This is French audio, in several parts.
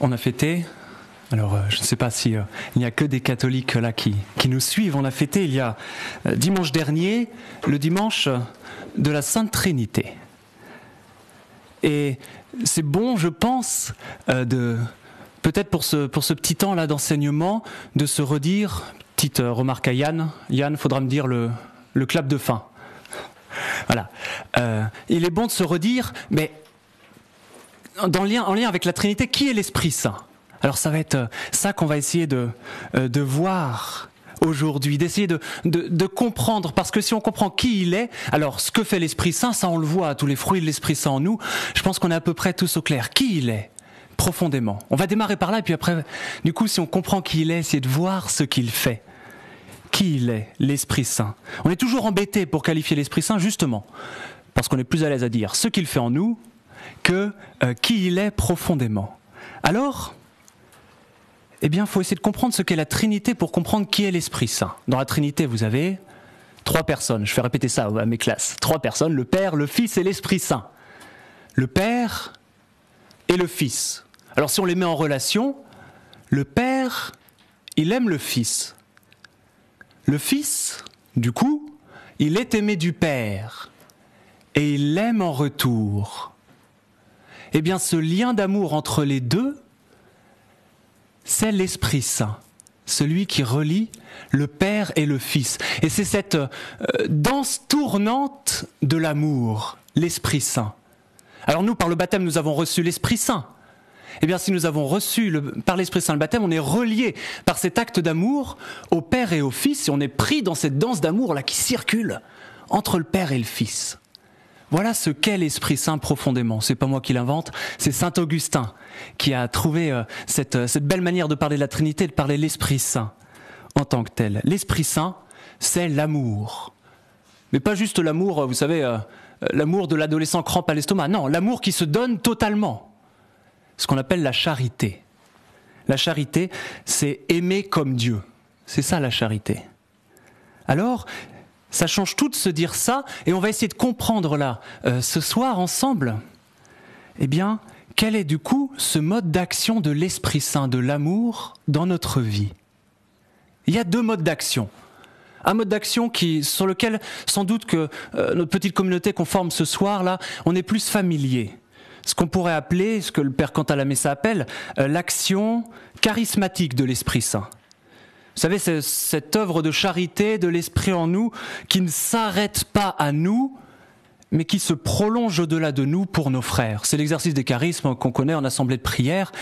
on a fêté. Alors, euh, je ne sais pas si euh, il n'y a que des catholiques là qui, nous suivent. On a fêté il y a euh, dimanche dernier, le dimanche de la Sainte Trinité. Et c'est bon, je pense, peut-être pour ce, petit temps là d'enseignement, de se redire. Petite remarque à Yann. Yann, faudra me dire le, le clap de fin. Voilà. il est bon de se redire, mais dans lien, en lien avec la Trinité, qui est l'Esprit Saint? Alors ça va être euh, ça qu'on va essayer de, euh, de voir aujourd'hui, d'essayer de, de, comprendre, parce que si on comprend qui il est, alors ce que fait l'Esprit Saint, ça on le voit, tous les fruits de l'Esprit Saint en nous, je pense qu'on est à peu près tous au clair. Qui il est profondément? On va démarrer par là, et puis après, du coup, si on comprend qui il est, essayer de voir ce qu'il fait. Qui il est, l'Esprit Saint? On est toujours embêté pour qualifier l'Esprit Saint, justement, parce qu'on est plus à l'aise à dire ce qu'il fait en nous que euh, qui il est profondément. Alors, eh bien, il faut essayer de comprendre ce qu'est la Trinité pour comprendre qui est l'Esprit Saint. Dans la Trinité, vous avez trois personnes. Je fais répéter ça à mes classes. Trois personnes, le Père, le Fils et l'Esprit Saint. Le Père et le Fils. Alors si on les met en relation, le Père, il aime le Fils. Le Fils, du coup, il est aimé du Père et il l'aime en retour eh bien ce lien d'amour entre les deux, c'est l'Esprit Saint, celui qui relie le Père et le Fils. Et c'est cette euh, danse tournante de l'amour, l'Esprit Saint. Alors nous, par le baptême, nous avons reçu l'Esprit Saint. Eh bien, si nous avons reçu par l'Esprit Saint le baptême, on est relié par cet acte d'amour au Père et au Fils, et on est pris dans cette danse d'amour là qui circule entre le Père et le Fils. Voilà ce qu'est l'Esprit Saint profondément. C'est pas moi qui l'invente, c'est Saint Augustin qui a trouvé euh, cette, euh, cette belle manière de parler de la Trinité, de parler l'Esprit Saint en tant que tel. L'Esprit Saint, c'est l'amour. Mais pas juste l'amour, vous savez, euh, l'amour de l'adolescent crampe à l'estomac. Non, l'amour qui se donne totalement. Ce qu'on appelle la charité. La charité, c'est aimer comme Dieu. C'est ça la charité. Alors, ça change tout de se dire ça, et on va essayer de comprendre là, euh, ce soir ensemble, eh bien, quel est du coup ce mode d'action de l'Esprit Saint, de l'amour dans notre vie? Il y a deux modes d'action. Un mode d'action qui, sur lequel, sans doute que euh, notre petite communauté qu'on forme ce soir là, on est plus familier. Ce qu'on pourrait appeler, ce que le Père Cantalamessa appelle, euh, l'action charismatique de l'Esprit Saint. Vous savez, c'est cette œuvre de charité de l'Esprit en nous qui ne s'arrête pas à nous, mais qui se prolonge au-delà de nous pour nos frères. C'est l'exercice des charismes qu'on connaît en assemblée de prière,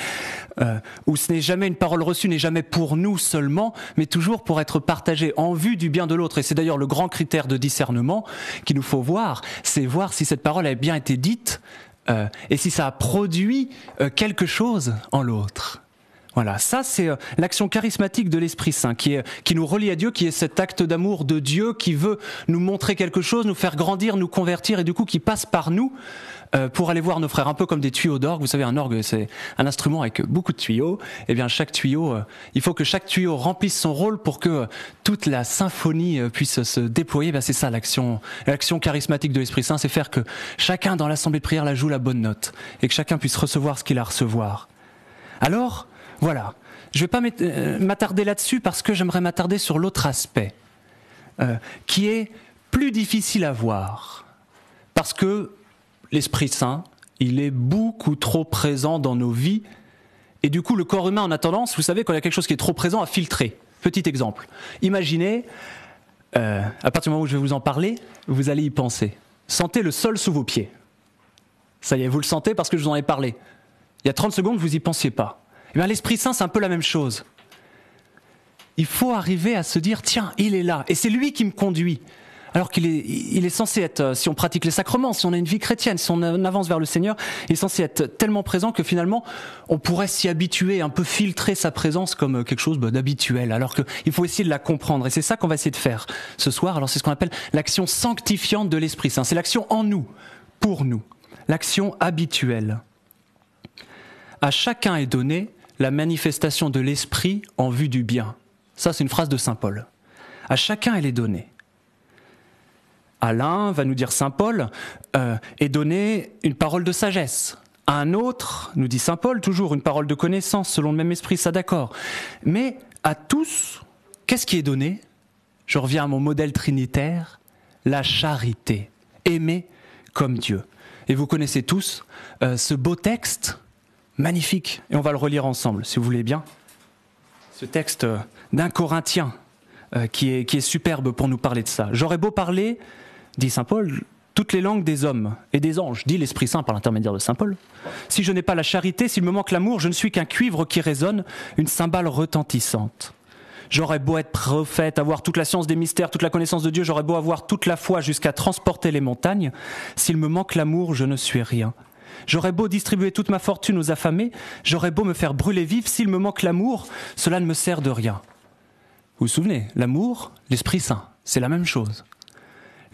euh, où ce n'est jamais une parole reçue, n'est jamais pour nous seulement, mais toujours pour être partagée en vue du bien de l'autre. Et c'est d'ailleurs le grand critère de discernement qu'il nous faut voir, c'est voir si cette parole a bien été dite euh, et si ça a produit euh, quelque chose en l'autre. Voilà, ça c'est euh, l'action charismatique de l'Esprit Saint qui, est, qui nous relie à Dieu, qui est cet acte d'amour de Dieu qui veut nous montrer quelque chose, nous faire grandir, nous convertir et du coup qui passe par nous euh, pour aller voir nos frères, un peu comme des tuyaux d'orgue. Vous savez, un orgue c'est un instrument avec beaucoup de tuyaux. Eh bien chaque tuyau, euh, il faut que chaque tuyau remplisse son rôle pour que toute la symphonie puisse se déployer. Ben, c'est ça l'action, l'action charismatique de l'Esprit Saint, c'est faire que chacun dans l'assemblée de prière la joue la bonne note et que chacun puisse recevoir ce qu'il a à recevoir. Alors, voilà. Je ne vais pas euh, m'attarder là-dessus parce que j'aimerais m'attarder sur l'autre aspect, euh, qui est plus difficile à voir. Parce que l'Esprit Saint, il est beaucoup trop présent dans nos vies. Et du coup, le corps humain, en a tendance, vous savez, quand il y a quelque chose qui est trop présent, à filtrer. Petit exemple. Imaginez, euh, à partir du moment où je vais vous en parler, vous allez y penser. Sentez le sol sous vos pieds. Ça y est, vous le sentez parce que je vous en ai parlé. Il y a 30 secondes, vous n'y pensiez pas. Eh l'Esprit Saint, c'est un peu la même chose. Il faut arriver à se dire, tiens, il est là, et c'est lui qui me conduit. Alors qu'il est, il est censé être, euh, si on pratique les sacrements, si on a une vie chrétienne, si on avance vers le Seigneur, il est censé être tellement présent que finalement, on pourrait s'y habituer, un peu filtrer sa présence comme euh, quelque chose bah, d'habituel. Alors qu'il faut essayer de la comprendre. Et c'est ça qu'on va essayer de faire ce soir. Alors c'est ce qu'on appelle l'action sanctifiante de l'Esprit Saint. C'est l'action en nous, pour nous. L'action habituelle. À chacun est donné la manifestation de l'esprit en vue du bien. Ça, c'est une phrase de Saint Paul. À chacun, elle est donnée. L'un, va nous dire Saint Paul, euh, est donnée une parole de sagesse. À un autre, nous dit Saint Paul, toujours une parole de connaissance selon le même esprit, ça d'accord. Mais à tous, qu'est-ce qui est donné? Je reviens à mon modèle trinitaire, la charité. Aimer comme Dieu. Et vous connaissez tous euh, ce beau texte, magnifique, et on va le relire ensemble, si vous voulez bien. Ce texte euh, d'un Corinthien euh, qui, est, qui est superbe pour nous parler de ça. J'aurais beau parler, dit Saint Paul, toutes les langues des hommes et des anges, dit l'Esprit Saint par l'intermédiaire de Saint Paul. Si je n'ai pas la charité, s'il me manque l'amour, je ne suis qu'un cuivre qui résonne, une cymbale retentissante. J'aurais beau être prophète, avoir toute la science des mystères, toute la connaissance de Dieu, j'aurais beau avoir toute la foi jusqu'à transporter les montagnes, s'il me manque l'amour, je ne suis rien. J'aurais beau distribuer toute ma fortune aux affamés, j'aurais beau me faire brûler vif, s'il me manque l'amour, cela ne me sert de rien. Vous vous souvenez, l'amour, l'Esprit Saint, c'est la même chose.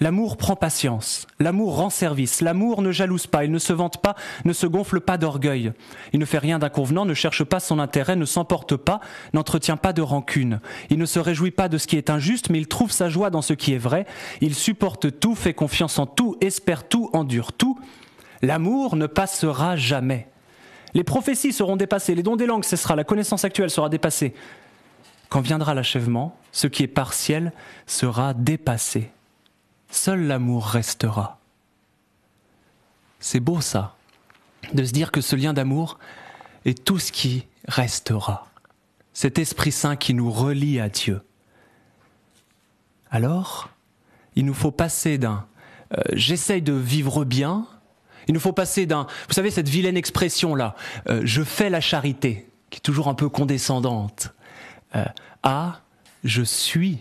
L'amour prend patience, l'amour rend service, l'amour ne jalouse pas, il ne se vante pas, ne se gonfle pas d'orgueil, il ne fait rien d'inconvenant, ne cherche pas son intérêt, ne s'emporte pas, n'entretient pas de rancune, il ne se réjouit pas de ce qui est injuste, mais il trouve sa joie dans ce qui est vrai, il supporte tout, fait confiance en tout, espère tout, endure tout. L'amour ne passera jamais. Les prophéties seront dépassées, les dons des langues cessera, la connaissance actuelle sera dépassée. Quand viendra l'achèvement, ce qui est partiel sera dépassé seul l'amour restera. C'est beau ça, de se dire que ce lien d'amour est tout ce qui restera. Cet Esprit Saint qui nous relie à Dieu. Alors, il nous faut passer d'un euh, j'essaye de vivre bien, il nous faut passer d'un, vous savez, cette vilaine expression là, euh, je fais la charité, qui est toujours un peu condescendante, euh, à je suis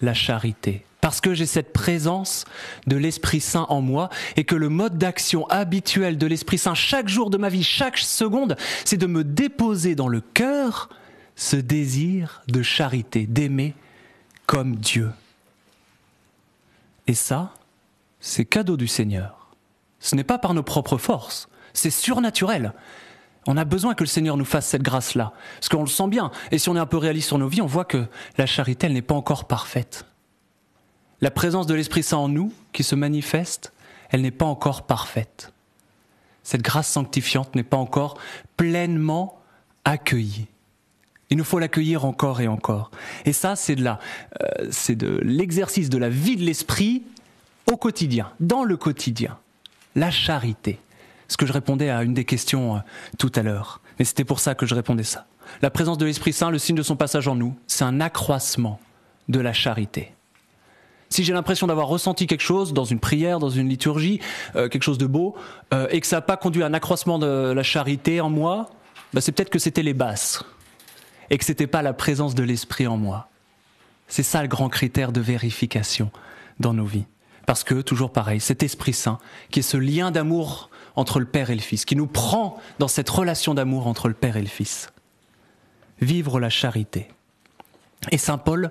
la charité parce que j'ai cette présence de l'Esprit Saint en moi et que le mode d'action habituel de l'Esprit Saint chaque jour de ma vie, chaque seconde, c'est de me déposer dans le cœur ce désir de charité, d'aimer comme Dieu. Et ça, c'est cadeau du Seigneur. Ce n'est pas par nos propres forces, c'est surnaturel. On a besoin que le Seigneur nous fasse cette grâce-là, parce qu'on le sent bien. Et si on est un peu réaliste sur nos vies, on voit que la charité, elle n'est pas encore parfaite la présence de l'Esprit Saint en nous, qui se manifeste, elle n'est pas encore parfaite. Cette grâce sanctifiante n'est pas encore pleinement accueillie. Il nous faut l'accueillir encore et encore. Et ça, c'est de euh, c'est de l'exercice de la vie de l'esprit au quotidien, dans le quotidien. La charité. Ce que je répondais à une des questions euh, tout à l'heure. Mais c'était pour ça que je répondais ça. La présence de l'Esprit Saint, le signe de son passage en nous, c'est un accroissement de la charité si j'ai l'impression d'avoir ressenti quelque chose dans une prière, dans une liturgie, euh, quelque chose de beau, euh, et que ça n'a pas conduit à un accroissement de la charité en moi, bah, c'est peut-être que c'était les basses, et que c'était pas la présence de l'esprit en moi. C'est ça le grand critère de vérification dans nos vies. Parce que, toujours pareil, cet Esprit Saint, qui est ce lien d'amour entre le Père et le Fils, qui nous prend dans cette relation d'amour entre le Père et le Fils. Vivre la charité. Et Saint Paul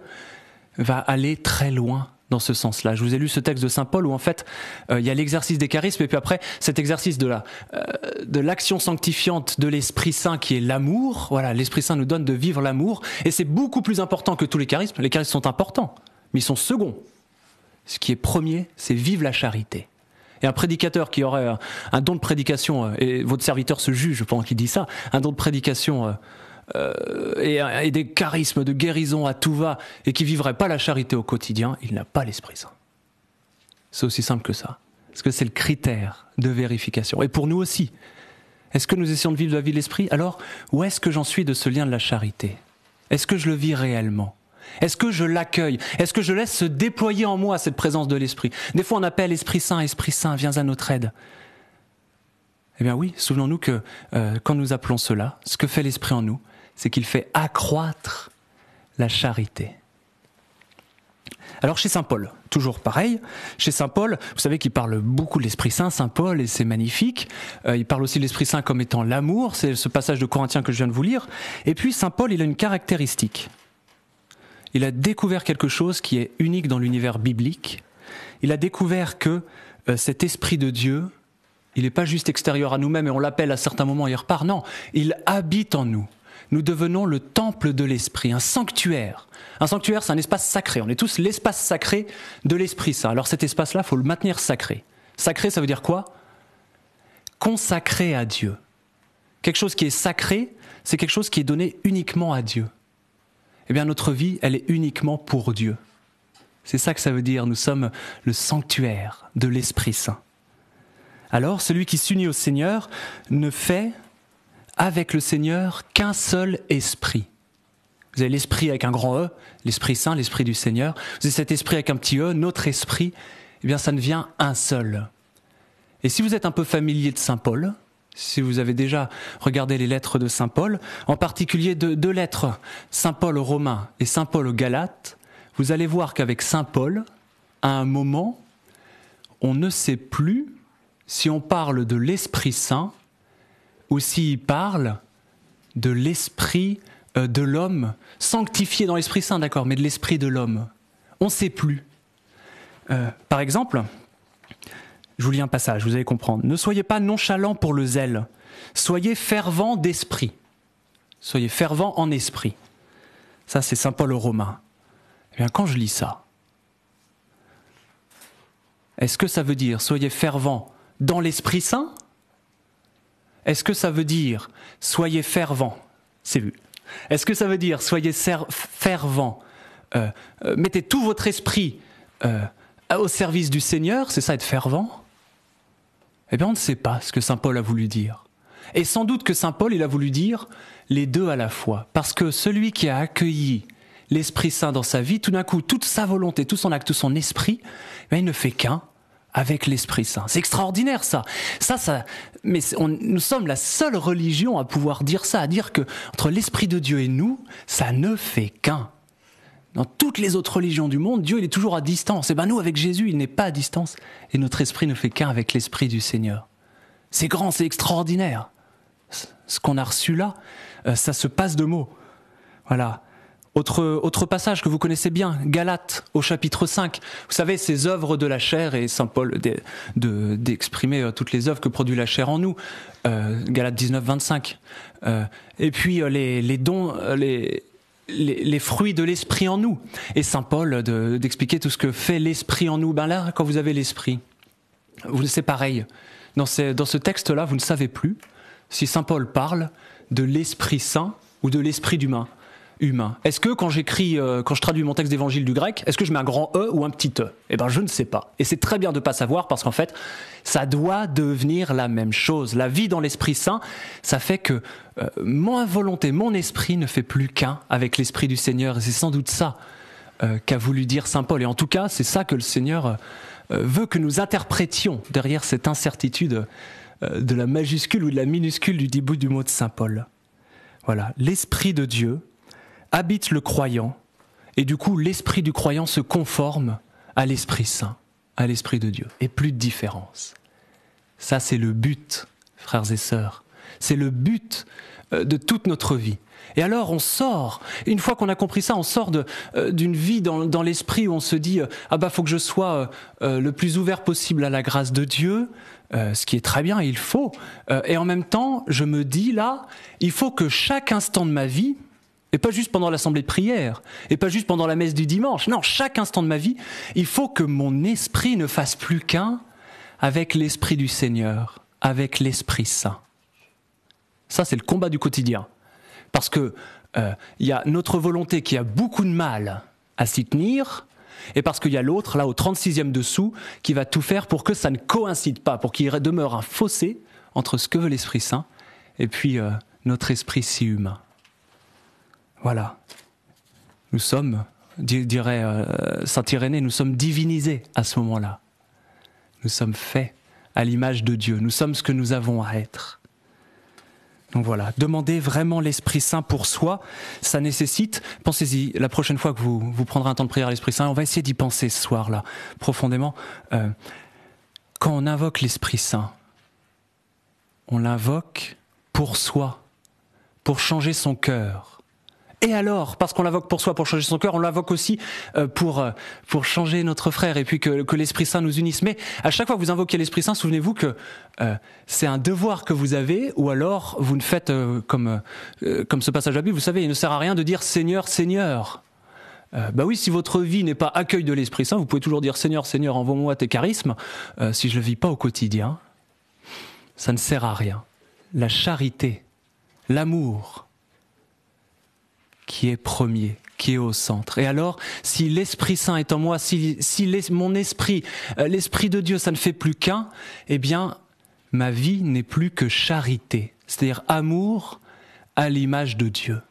va aller très loin dans ce sens-là. Je vous ai lu ce texte de Saint Paul où en fait euh, il y a l'exercice des charismes et puis après cet exercice de la euh, de l'action sanctifiante de l'Esprit Saint qui est l'amour. Voilà, l'Esprit Saint nous donne de vivre l'amour et c'est beaucoup plus important que tous les charismes. Les charismes sont importants, mais ils sont seconds. Ce qui est premier, c'est vivre la charité. Et un prédicateur qui aurait un, don de prédication, euh, et votre serviteur se juge pendant qu'il dit ça, un don de prédication euh, et, des charismes de guérison à tout va et qui vivrait pas la charité au quotidien, il n'a pas l'Esprit Saint. C'est aussi simple que ça. Parce que c'est le critère de vérification. Et pour nous aussi. Est-ce que nous essayons de vivre la vie de l'Esprit? Alors, où est-ce que j'en suis de ce lien de la charité? Est-ce que je le vis réellement? Est-ce que je l'accueille? Est-ce que je laisse se déployer en moi cette présence de l'Esprit? Des fois, on appelle Esprit Saint, Esprit Saint, viens à notre aide. Eh bien oui, souvenons-nous que euh, quand nous appelons cela, ce que fait l'Esprit en nous, c'est qu'il fait accroître la charité. Alors chez Saint Paul, toujours pareil, chez Saint Paul, vous savez qu'il parle beaucoup de l'Esprit Saint, Saint Paul, et c'est magnifique. Euh, il parle aussi de l'Esprit Saint comme étant l'amour, c'est ce passage de Corinthiens que je viens de vous lire. Et puis Saint Paul, il a une caractéristique. Il a découvert quelque chose qui est unique dans l'univers biblique. Il a découvert que euh, cet Esprit de Dieu, il n'est pas juste extérieur à nous-mêmes et on l'appelle à certains moments et il repart. Non, il habite en nous nous devenons le temple de l'esprit, un sanctuaire. Un sanctuaire, c'est un espace sacré. On est tous l'espace sacré de l'esprit, ça. Alors cet espace-là, faut le maintenir sacré. Sacré, ça veut dire quoi? Consacré à Dieu. Quelque chose qui est sacré, c'est quelque chose qui est donné uniquement à Dieu. Eh bien, notre vie, elle est uniquement pour Dieu. C'est ça que ça veut dire. Nous sommes le sanctuaire de l'Esprit Saint. Alors, celui qui s'unit au Seigneur ne fait avec le Seigneur qu'un seul esprit. Vous avez l'esprit avec un grand E, l'Esprit Saint, l'Esprit du Seigneur. Vous avez cet esprit avec un petit E, notre esprit. Eh bien, ça devient un seul. Et si vous êtes un peu familier de Saint Paul, si vous avez déjà regardé les lettres de Saint Paul, en particulier deux, lettres, Saint Paul aux Romains et Saint Paul aux Galates, vous allez voir qu'avec Saint Paul, à un moment, on ne sait plus si on parle de l'Esprit Saint ou s'il parle de l'Esprit euh, de l'homme, sanctifié dans l'Esprit Saint, d'accord, mais de l'Esprit de l'homme. On ne sait plus. Euh, par exemple, je vous lis un passage, vous allez comprendre. Ne soyez pas nonchalants pour le zèle, soyez fervents d'esprit. Soyez fervents en esprit. Ça, c'est Saint Paul aux Romains. Eh bien, quand je lis ça, est-ce que ça veut dire soyez fervents dans l'Esprit Saint? Est-ce que ça veut dire soyez fervents? C'est vu. Est-ce que ça veut dire soyez fervents euh, euh, Mettez tout votre esprit euh, au service du Seigneur, c'est ça être fervent? Eh bien, on ne sait pas ce que Saint Paul a voulu dire. Et sans doute que Saint Paul, il a voulu dire les deux à la fois. Parce que celui qui a accueilli l'Esprit Saint dans sa vie, tout d'un coup, toute sa volonté, tout son acte, tout son esprit, eh il ne fait qu'un avec l'Esprit Saint. C'est extraordinaire ça. Ça, ça. Mais nous sommes la seule religion à pouvoir dire ça, à dire que entre l'Esprit de Dieu et nous, ça ne fait qu'un. Dans toutes les autres religions du monde, Dieu il est toujours à distance. Et ben nous, avec Jésus, il n'est pas à distance. Et notre esprit ne fait qu'un avec l'Esprit du Seigneur. C'est grand, c'est extraordinaire. Ce qu'on a reçu là, euh, ça se passe de mots. Voilà. Autre, autre passage que vous connaissez bien, Galates au chapitre 5. Vous savez, ces œuvres de la chair, et Saint Paul d'exprimer de, euh, toutes les œuvres que produit la chair en nous. Euh, Galates 19, 25. Euh, et puis les, les dons, les, les, fruits de l'esprit en nous. Et Saint Paul d'expliquer tout ce que fait l'esprit en nous. Ben là, quand vous avez l'esprit, vous c'est pareil. Dans, dans ce texte-là, vous ne savez plus si Saint Paul parle de l'Esprit Saint ou de l'Esprit d'humain humain. Est-ce que quand j'écris, euh, quand je traduis mon texte d'évangile du grec, est-ce que je mets un grand E ou un petit E? Eh ben, je ne sais pas. Et c'est très bien de pas savoir parce qu'en fait, ça doit devenir la même chose. La vie dans l'Esprit Saint, ça fait que euh, mon volonté, mon esprit ne fait plus qu'un avec l'Esprit du Seigneur. Et c'est sans doute ça euh, qu'a voulu dire Saint Paul. Et en tout cas, c'est ça que le Seigneur veut que nous interprétions derrière cette incertitude de la majuscule ou de la minuscule du début du mot de Saint Paul. Voilà, l'Esprit de Dieu habite le croyant, et du coup l'esprit du croyant se conforme à l'Esprit Saint, à l'Esprit de Dieu, et plus de différence. Ça, c'est le but, frères et sœurs. C'est le but euh, de toute notre vie. Et alors on sort, une fois qu'on a compris ça, on sort euh, d'une vie dans, l'esprit où on se dit ah bah faut que je sois euh, le plus ouvert possible à la grâce de Dieu, ce qui est très bien, il faut. et en même temps, je me dis là, il faut que chaque instant de ma vie, et pas juste pendant l'assemblée de prière, et pas juste pendant la messe du dimanche. Non, chaque instant de ma vie, il faut que mon esprit ne fasse plus qu'un avec l'esprit du Seigneur, avec l'Esprit Saint. Ça, c'est le combat du quotidien. Parce que euh, il y a notre volonté qui a beaucoup de mal à s'y tenir, et parce qu'il y a l'autre, là au 36e dessous, qui va tout faire pour que ça ne coïncide pas, pour qu'il demeure un fossé entre ce que veut l'Esprit Saint et puis euh, notre esprit si humain. Voilà. Nous sommes, dirait euh, Saint Irénée, nous sommes divinisés à ce moment-là. Nous sommes faits à l'image de Dieu. Nous sommes ce que nous avons à être. Donc voilà, demander vraiment l'Esprit Saint pour soi, ça nécessite, pensez-y, la prochaine fois que vous, vous prendrez un temps de prière à l'Esprit Saint, on va essayer d'y penser ce soir-là, profondément. Euh, quand on invoque l'Esprit Saint, on l'invoque pour soi, pour changer son cœur, et alors, parce qu'on l'invoque pour soi, pour changer son cœur, on l'invoque aussi euh, pour euh, pour changer notre frère et puis que, que l'Esprit Saint nous unisse. Mais à chaque fois que vous invoquez l'Esprit Saint, souvenez-vous que euh, c'est un devoir que vous avez, ou alors vous ne faites comme comme ce passage la Bible. Vous savez, il ne sert à rien de dire Seigneur, Seigneur. bah oui, si votre vie n'est pas accueil de l'Esprit Saint, vous pouvez toujours dire Seigneur, Seigneur, envoie-moi tes charismes. si je le vis pas au quotidien, ça ne sert à rien. La charité, l'amour, qui est premier, qui est au centre. Et alors, si l'Esprit Saint est en moi, si, mon esprit, euh, l'Esprit de Dieu, ça ne fait plus qu'un, eh bien, ma vie n'est plus que charité, c'est-à-dire amour à l'image de Dieu.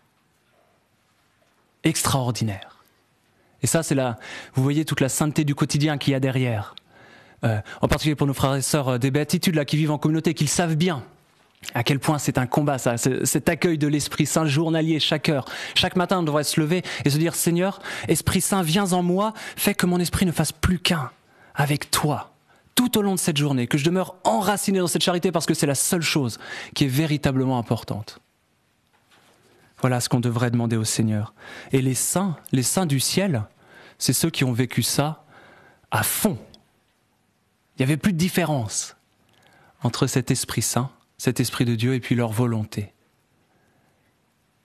Extraordinaire. Et ça, c'est là, vous voyez toute la sainteté du quotidien qu'il y a derrière. Euh, en particulier pour nos frères et sœurs euh, des béatitudes là qui vivent en communauté, qu'ils savent bien à quel point c'est un combat, ça, cet accueil de l'Esprit Saint journalier chaque heure. Chaque matin, on devrait se lever et se dire, Seigneur, Esprit Saint, viens en moi, fais que mon esprit ne fasse plus qu'un avec toi tout au long de cette journée, que je demeure enraciné dans cette charité parce que c'est la seule chose qui est véritablement importante. Voilà ce qu'on devrait demander au Seigneur. Et les saints, les saints du ciel, c'est ceux qui ont vécu ça à fond. Il n'y avait plus de différence entre cet Esprit Saint cet Esprit de Dieu et puis leur volonté.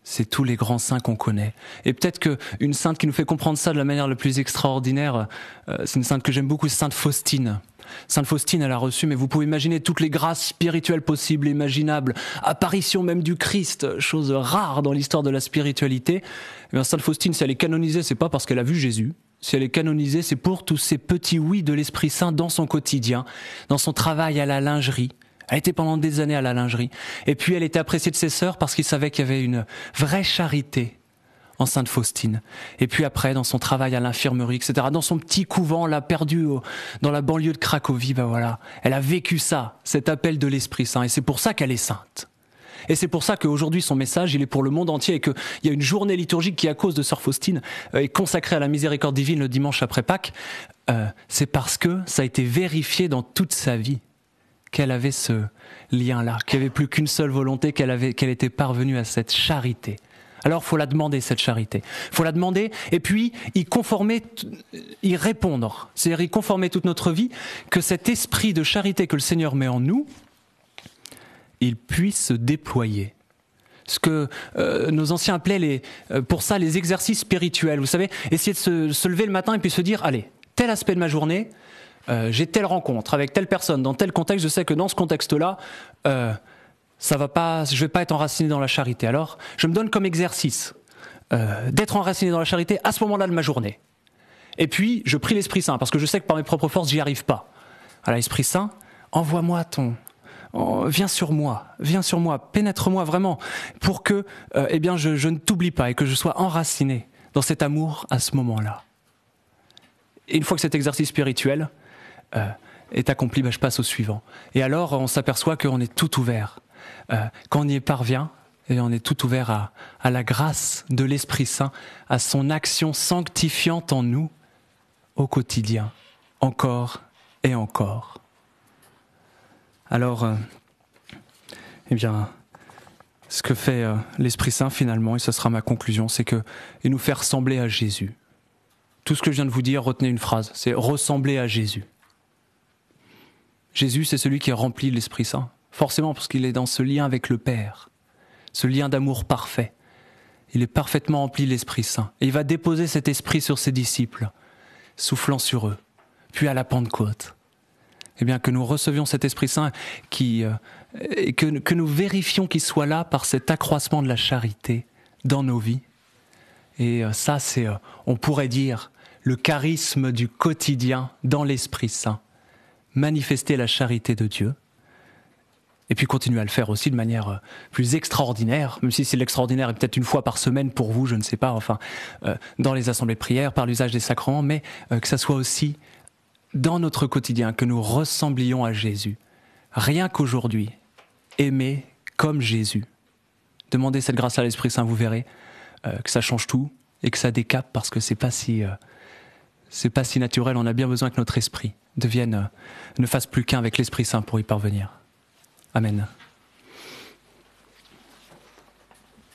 C'est tous les grands saints qu'on connaît. Et peut-être qu'une sainte qui nous fait comprendre ça de la manière la plus extraordinaire, euh, c'est une sainte que j'aime beaucoup, Sainte Faustine. Sainte Faustine, elle a reçu, mais vous pouvez imaginer toutes les grâces spirituelles possibles, imaginables, apparition même du Christ, chose rare dans l'histoire de la spiritualité. Eh Sainte Faustine, si elle est canonisée, c'est pas parce qu'elle a vu Jésus. Si elle est canonisée, c'est pour tous ces petits oui de l'Esprit Saint dans son quotidien, dans son travail à la lingerie, elle était pendant des années à la lingerie. Et puis elle était appréciée de ses sœurs parce qu'ils savaient qu'il y avait une vraie charité en Sainte Faustine. Et puis après, dans son travail à l'infirmerie, etc., dans son petit couvent, là, perdu dans la banlieue de Cracovie, ben voilà, elle a vécu ça, cet appel de l'Esprit Saint. Et c'est pour ça qu'elle est sainte. Et c'est pour ça qu'aujourd'hui, son message, il est pour le monde entier et qu'il y a une journée liturgique qui, à cause de Sœur Faustine, euh, est consacrée à la miséricorde divine le dimanche après Pâques. Euh, c'est parce que ça a été vérifié dans toute sa vie qu'elle avait ce lien-là, qu'il n'y avait plus qu'une seule volonté, qu'elle avait, qu'elle était parvenue à cette charité. Alors, faut la demander cette charité. Faut la demander et puis y conformer, y répondre. C'est-à-dire y conformer toute notre vie, que cet esprit de charité que le Seigneur met en nous, il puisse se déployer. Ce que euh, nos anciens appelaient euh, pour ça les exercices spirituels. Vous savez, essayer de se, se lever le matin et puis se dire, allez, tel aspect de ma journée, euh, j'ai telle rencontre avec telle personne, dans tel contexte, je sais que dans ce contexte-là, euh, ça va pas, je vais pas être enraciné dans la charité. Alors, je me donne comme exercice euh, d'être enraciné dans la charité à ce moment-là de ma journée. Et puis, je prie l'Esprit Saint, parce que je sais que par mes propres forces, j'y arrive pas. Alors, l'Esprit Saint, envoie-moi ton, viens sur moi, viens sur moi, pénètre-moi vraiment, pour que, eh bien, je, je ne t'oublie pas et que je sois enraciné dans cet amour à ce moment-là. Et une fois que cet exercice spirituel, euh, est accompli, ben, je passe au suivant. Et alors, on s'aperçoit qu'on est tout ouvert. Euh, quand on y parvient, et on est tout ouvert à, la grâce de l'Esprit Saint, à son action sanctifiante en nous au quotidien, encore et encore. Alors, euh, eh bien, ce que fait l'Esprit Saint finalement, et ce sera ma conclusion, c'est que il nous fait ressembler à Jésus. Tout ce que je viens de vous dire, retenez une phrase, c'est ressembler à Jésus. Jésus, c'est celui qui est rempli l'Esprit Saint, forcément parce qu'il est dans ce lien avec le Père, ce lien d'amour parfait. Il est parfaitement rempli l'Esprit Saint. Et il va déposer cet esprit sur ses disciples, soufflant sur eux. Puis à la Pentecôte, eh bien que nous recevions cet Esprit Saint qui, euh, que nous vérifions qu'il soit là par cet accroissement de la charité dans nos vies. Et euh, ça, c'est, euh, on pourrait dire, le charisme du quotidien dans l'Esprit Saint manifester la charité de Dieu, et puis continuer à le faire aussi de manière euh, plus extraordinaire, même si c'est l'extraordinaire et peut-être une fois par semaine pour vous, je ne sais pas, enfin, euh, dans les assemblées de par l'usage des sacrements, mais euh, que ça soit aussi dans notre quotidien, que nous ressemblions à Jésus. Rien qu'aujourd'hui, aimer comme Jésus. Demandez cette grâce à l'Esprit Saint, vous verrez que ça change tout et que ça décape parce que c'est pas si c'est pas si naturel. On a bien besoin que notre esprit devienne, ne fasse plus qu'un avec l'Esprit Saint pour y parvenir. Amen.